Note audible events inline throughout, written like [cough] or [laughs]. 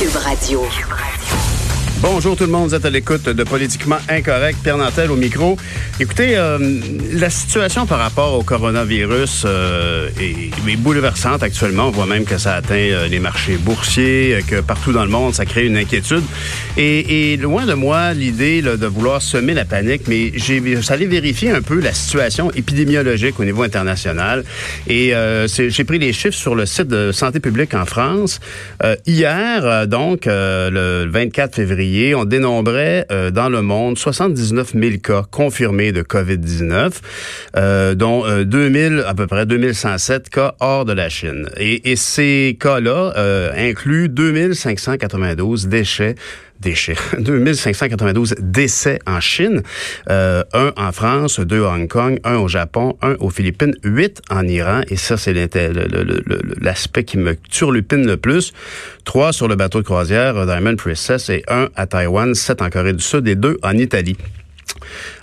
Cube Radio. Bonjour tout le monde, vous êtes à l'écoute de Politiquement Incorrect. Pierre Nantel au micro. Écoutez, euh, la situation par rapport au coronavirus euh, est, bouleversante actuellement. On voit même que ça atteint euh, les marchés boursiers, euh, que partout dans le monde, ça crée une inquiétude. Et, et loin de moi l'idée de vouloir semer la panique, mais j'ai allé vérifier un peu la situation épidémiologique au niveau international. Et euh, j'ai pris les chiffres sur le site de Santé publique en France. hier, donc, le 24 février, on dénombrait euh, dans le monde 79 000 cas confirmés de COVID-19, euh, dont euh, 2000, à peu près 2107 cas hors de la Chine. Et, et ces cas-là euh, incluent 2592 déchets déchets. [laughs] 2592 décès en Chine, euh, un en France, deux à Hong Kong, un au Japon, un aux Philippines, huit en Iran, et ça, c'est l'aspect qui me turlupine le plus. Trois sur le bateau de croisière Diamond Princess et un à Taïwan, sept en Corée du Sud et deux en Italie.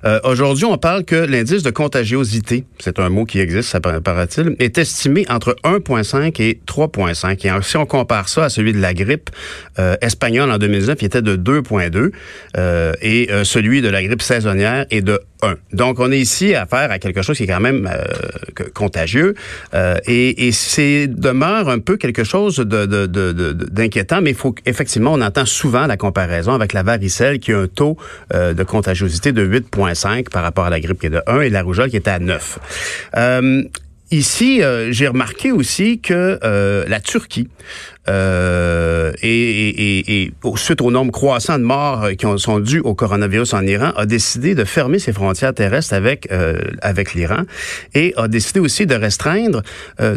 Euh, Aujourd'hui, on parle que l'indice de contagiosité, c'est un mot qui existe, ça paraît-il, est estimé entre 1,5 et 3,5. Et si on compare ça à celui de la grippe euh, espagnole en 2019, il était de 2,2 euh, et celui de la grippe saisonnière est de 1. Donc, on est ici à faire à quelque chose qui est quand même contagieux et, c'est demeure un peu quelque chose d'inquiétant, mais il faut effectivement, on entend souvent la comparaison avec la varicelle qui a un taux de contagiosité de 8,5 par rapport à la grippe qui est de 1 et la rougeole qui était à 9. Euh, Ici, euh, j'ai remarqué aussi que euh, la Turquie, et, et, et, suite au nombre croissant de morts qui ont, sont dus au coronavirus en Iran, a décidé de fermer ses frontières terrestres avec avec l'Iran et a décidé aussi de restreindre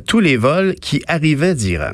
tous les vols qui arrivaient d'Iran.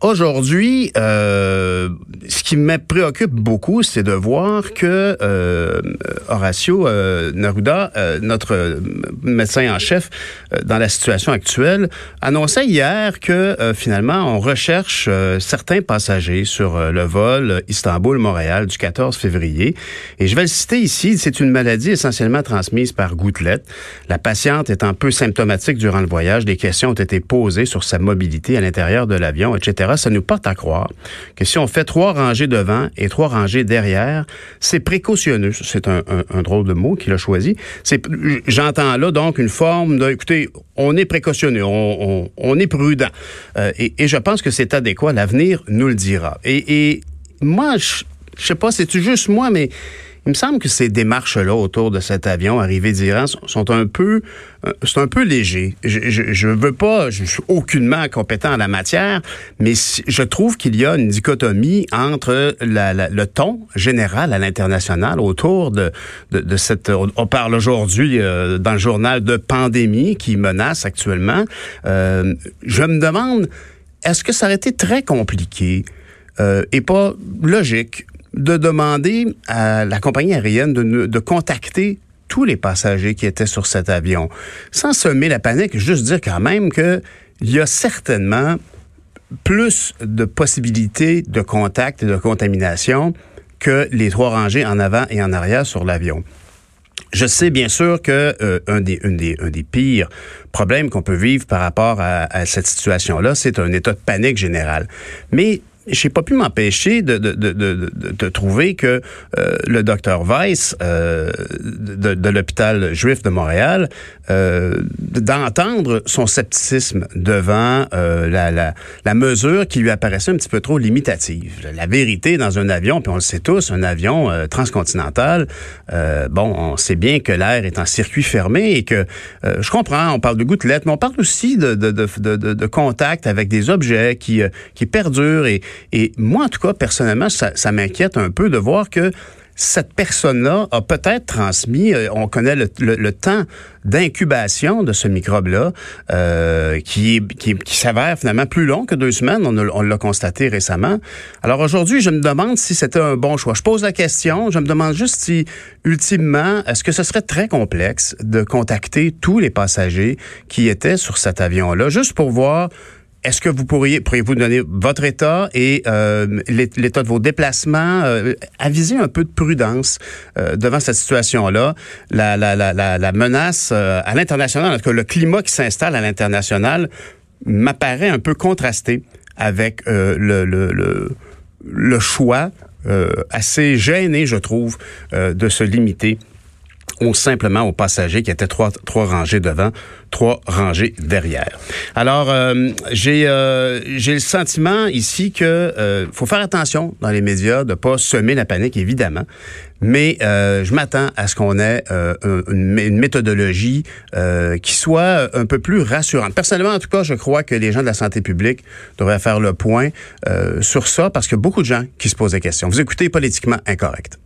Aujourd'hui, euh, ce qui me préoccupe beaucoup, c'est de voir que euh, Horacio euh, Naruda, euh, notre médecin en chef euh, dans la situation actuelle, annonçait hier que finalement on recherche certains passagers sur le vol Istanbul-Montréal du 14 février. Et je vais le citer ici, c'est une maladie essentiellement transmise par gouttelette. La patiente étant peu symptomatique durant le voyage, des questions ont été posées sur sa mobilité à l'intérieur de l'avion, etc ça nous porte à croire que si on fait trois rangées devant et trois rangées derrière, c'est précautionneux. C'est un, drôle de mot qu'il a choisi. J'entends là donc une forme de, écoutez, on est précautionneux, on, est prudent. Euh, et, je pense que c'est adéquat. L'avenir nous le dira. Et, moi, je, sais pas, c'est juste moi, mais il me semble que ces démarches-là autour de cet avion arrivé d'Iran sont un peu, euh, c'est un peu léger. Je, je, veux pas, je suis aucunement compétent en la matière, mais je trouve qu'il y a une dichotomie entre la, le ton général à l'international autour de, cette. On parle aujourd'hui euh, dans le journal de pandémie qui menace actuellement. Euh, je me demande, est-ce que ça aurait été très compliqué? Et pas logique de demander à la compagnie aérienne de, de contacter tous les passagers qui étaient sur cet avion, sans semer la panique, juste dire quand même que il y a certainement plus de possibilités de contact et de contamination que les trois rangées en avant et en arrière sur l'avion. Je sais bien sûr que euh, un, des, un, des, un des pires problèmes qu'on peut vivre par rapport à, à cette situation-là, c'est un état de panique général. Mais j'ai pas pu m'empêcher de, de, de, de, de trouver que euh, le docteur Weiss euh, de, de l'hôpital juif de Montréal, euh, d'entendre son scepticisme devant euh, la, la, la, mesure qui lui apparaissait un petit peu trop limitative. La vérité dans un avion, puis on le sait tous, un avion euh, transcontinental, euh, bon, on sait bien que l'air est en circuit fermé et que, je comprends, on parle de gouttelettes, mais on parle aussi de, de, de, de, de contact avec des objets qui, qui perdurent et et moi, en tout cas, personnellement, ça, m'inquiète un peu de voir que cette personne-là a peut-être transmis, euh, on connaît le, temps d'incubation de ce microbe-là, euh, qui, qui, s'avère finalement plus long que deux semaines, on l'a constaté récemment. Alors aujourd'hui, je me demande si c'était un bon choix. Je pose la question, je me demande juste si, ultimement, est-ce que ce serait très complexe de contacter tous les passagers qui étaient sur cet avion-là, juste pour voir est-ce que vous pourriez, pourriez-vous donner votre état et euh, l'état de vos déplacements, euh, aviser un peu de prudence euh, devant cette situation-là, la, la, la, la, menace euh, à l'international, en tout cas le climat qui s'installe à l'international m'apparaît un peu contrasté avec le, le, le, le, choix assez gêné, je trouve, de se limiter ou simplement aux passagers qui étaient trois, trois rangées devant, trois rangées derrière. Alors, euh, j'ai euh, j'ai le sentiment ici que euh, faut faire attention dans les médias de pas semer la panique, évidemment, mais je m'attends à ce qu'on ait une, une, méthodologie qui soit un peu plus rassurante. Personnellement, en tout cas, je crois que les gens de la santé publique devraient faire le point sur ça parce que beaucoup de gens qui se posent des questions. Vous écoutez politiquement incorrect.